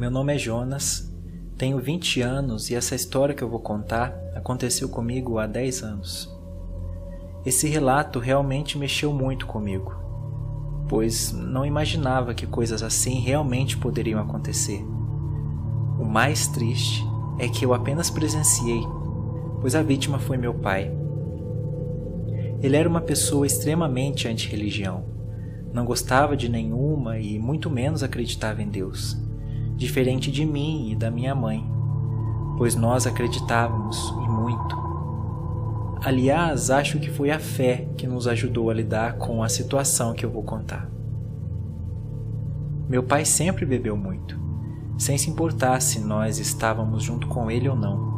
Meu nome é Jonas, tenho 20 anos e essa história que eu vou contar aconteceu comigo há 10 anos. Esse relato realmente mexeu muito comigo, pois não imaginava que coisas assim realmente poderiam acontecer. O mais triste é que eu apenas presenciei, pois a vítima foi meu pai. Ele era uma pessoa extremamente anti-religião. Não gostava de nenhuma e muito menos acreditava em Deus diferente de mim e da minha mãe, pois nós acreditávamos e muito. Aliás, acho que foi a fé que nos ajudou a lidar com a situação que eu vou contar. Meu pai sempre bebeu muito, sem se importar se nós estávamos junto com ele ou não.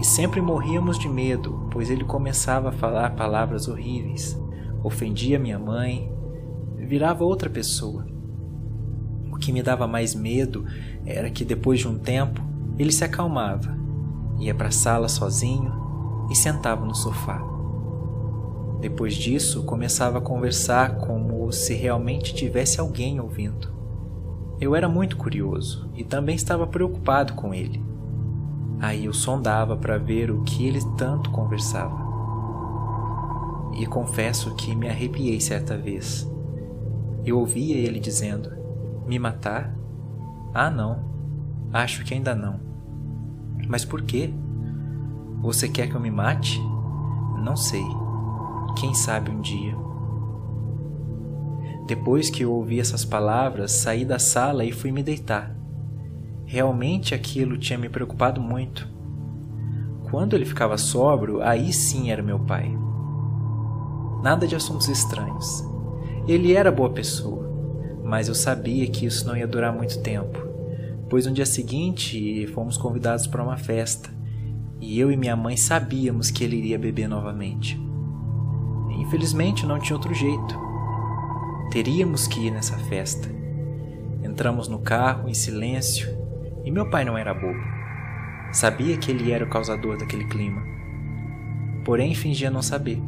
E sempre morríamos de medo, pois ele começava a falar palavras horríveis, ofendia minha mãe, virava outra pessoa. O que me dava mais medo era que depois de um tempo ele se acalmava, ia para a sala sozinho e sentava no sofá. Depois disso, começava a conversar como se realmente tivesse alguém ouvindo. Eu era muito curioso e também estava preocupado com ele. Aí eu sondava para ver o que ele tanto conversava. E confesso que me arrepiei certa vez. Eu ouvia ele dizendo: me matar? Ah, não. Acho que ainda não. Mas por quê? Você quer que eu me mate? Não sei. Quem sabe um dia. Depois que eu ouvi essas palavras, saí da sala e fui me deitar. Realmente aquilo tinha me preocupado muito. Quando ele ficava sóbrio, aí sim era meu pai. Nada de assuntos estranhos. Ele era boa pessoa mas eu sabia que isso não ia durar muito tempo, pois no dia seguinte fomos convidados para uma festa e eu e minha mãe sabíamos que ele iria beber novamente. Infelizmente não tinha outro jeito. Teríamos que ir nessa festa. Entramos no carro em silêncio e meu pai não era bobo. Sabia que ele era o causador daquele clima, porém fingia não saber.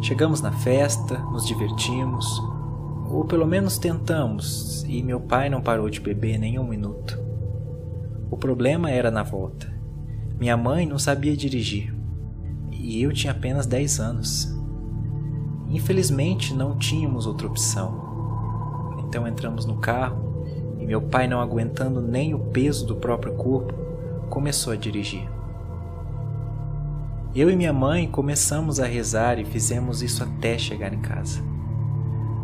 Chegamos na festa, nos divertimos, ou pelo menos tentamos, e meu pai não parou de beber nem um minuto. O problema era na volta. Minha mãe não sabia dirigir, e eu tinha apenas 10 anos. Infelizmente não tínhamos outra opção. Então entramos no carro e meu pai, não aguentando nem o peso do próprio corpo, começou a dirigir. Eu e minha mãe começamos a rezar e fizemos isso até chegar em casa.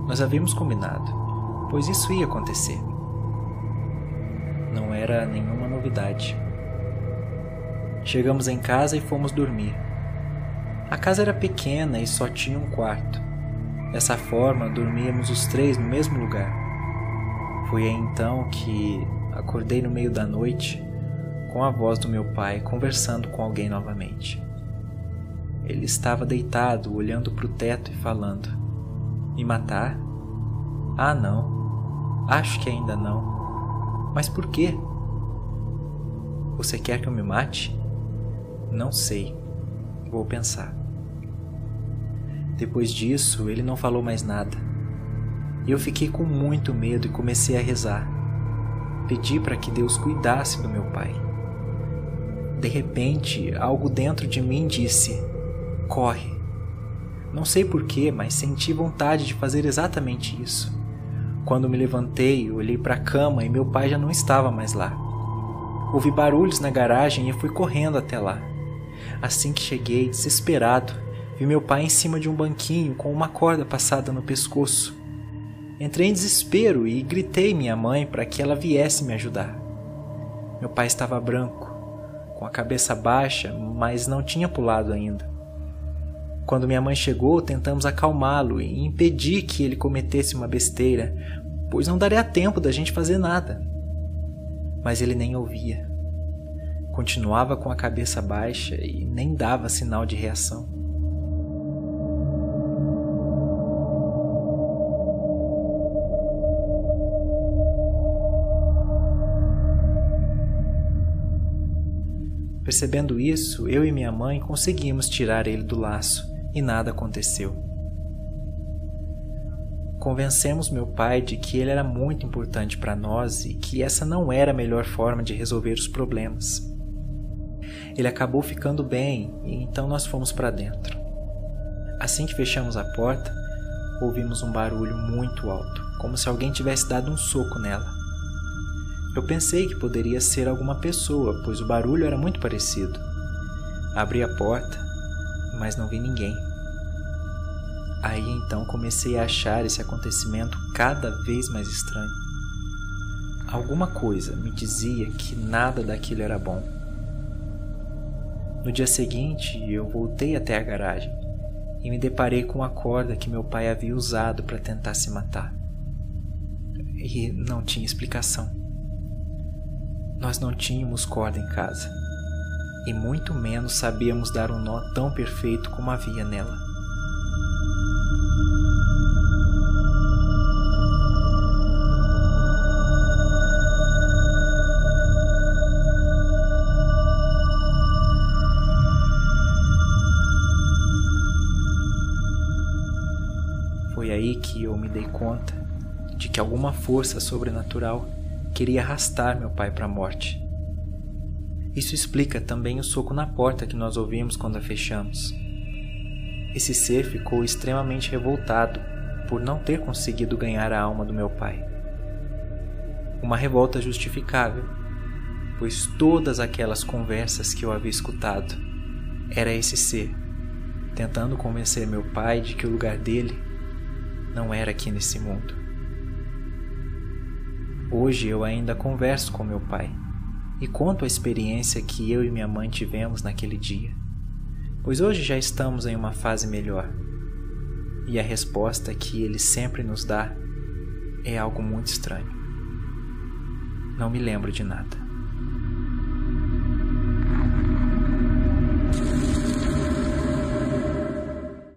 Nós havíamos combinado, pois isso ia acontecer. Não era nenhuma novidade. Chegamos em casa e fomos dormir. A casa era pequena e só tinha um quarto. Dessa forma, dormíamos os três no mesmo lugar. Foi aí então que acordei no meio da noite com a voz do meu pai conversando com alguém novamente. Ele estava deitado, olhando para o teto e falando: me matar? Ah, não. Acho que ainda não. Mas por quê? Você quer que eu me mate? Não sei. Vou pensar. Depois disso, ele não falou mais nada. Eu fiquei com muito medo e comecei a rezar. Pedi para que Deus cuidasse do meu pai. De repente, algo dentro de mim disse: Corre. Não sei porquê, mas senti vontade de fazer exatamente isso. Quando me levantei, olhei para a cama e meu pai já não estava mais lá. Ouvi barulhos na garagem e fui correndo até lá. Assim que cheguei, desesperado, vi meu pai em cima de um banquinho com uma corda passada no pescoço. Entrei em desespero e gritei minha mãe para que ela viesse me ajudar. Meu pai estava branco, com a cabeça baixa, mas não tinha pulado ainda. Quando minha mãe chegou, tentamos acalmá-lo e impedir que ele cometesse uma besteira, pois não daria tempo da gente fazer nada. Mas ele nem ouvia. Continuava com a cabeça baixa e nem dava sinal de reação. Percebendo isso, eu e minha mãe conseguimos tirar ele do laço e nada aconteceu. convencemos meu pai de que ele era muito importante para nós e que essa não era a melhor forma de resolver os problemas. Ele acabou ficando bem e então nós fomos para dentro. Assim que fechamos a porta, ouvimos um barulho muito alto, como se alguém tivesse dado um soco nela. Eu pensei que poderia ser alguma pessoa, pois o barulho era muito parecido. Abri a porta, mas não vi ninguém. Aí então comecei a achar esse acontecimento cada vez mais estranho. Alguma coisa me dizia que nada daquilo era bom. No dia seguinte, eu voltei até a garagem e me deparei com a corda que meu pai havia usado para tentar se matar. E não tinha explicação. Nós não tínhamos corda em casa, e muito menos sabíamos dar um nó tão perfeito como havia nela. Foi aí que eu me dei conta de que alguma força sobrenatural queria arrastar meu pai para a morte. Isso explica também o soco na porta que nós ouvimos quando a fechamos. Esse ser ficou extremamente revoltado por não ter conseguido ganhar a alma do meu pai. Uma revolta justificável, pois todas aquelas conversas que eu havia escutado era esse ser tentando convencer meu pai de que o lugar dele não era aqui nesse mundo. Hoje eu ainda converso com meu pai e conto a experiência que eu e minha mãe tivemos naquele dia, pois hoje já estamos em uma fase melhor e a resposta que ele sempre nos dá é algo muito estranho. Não me lembro de nada.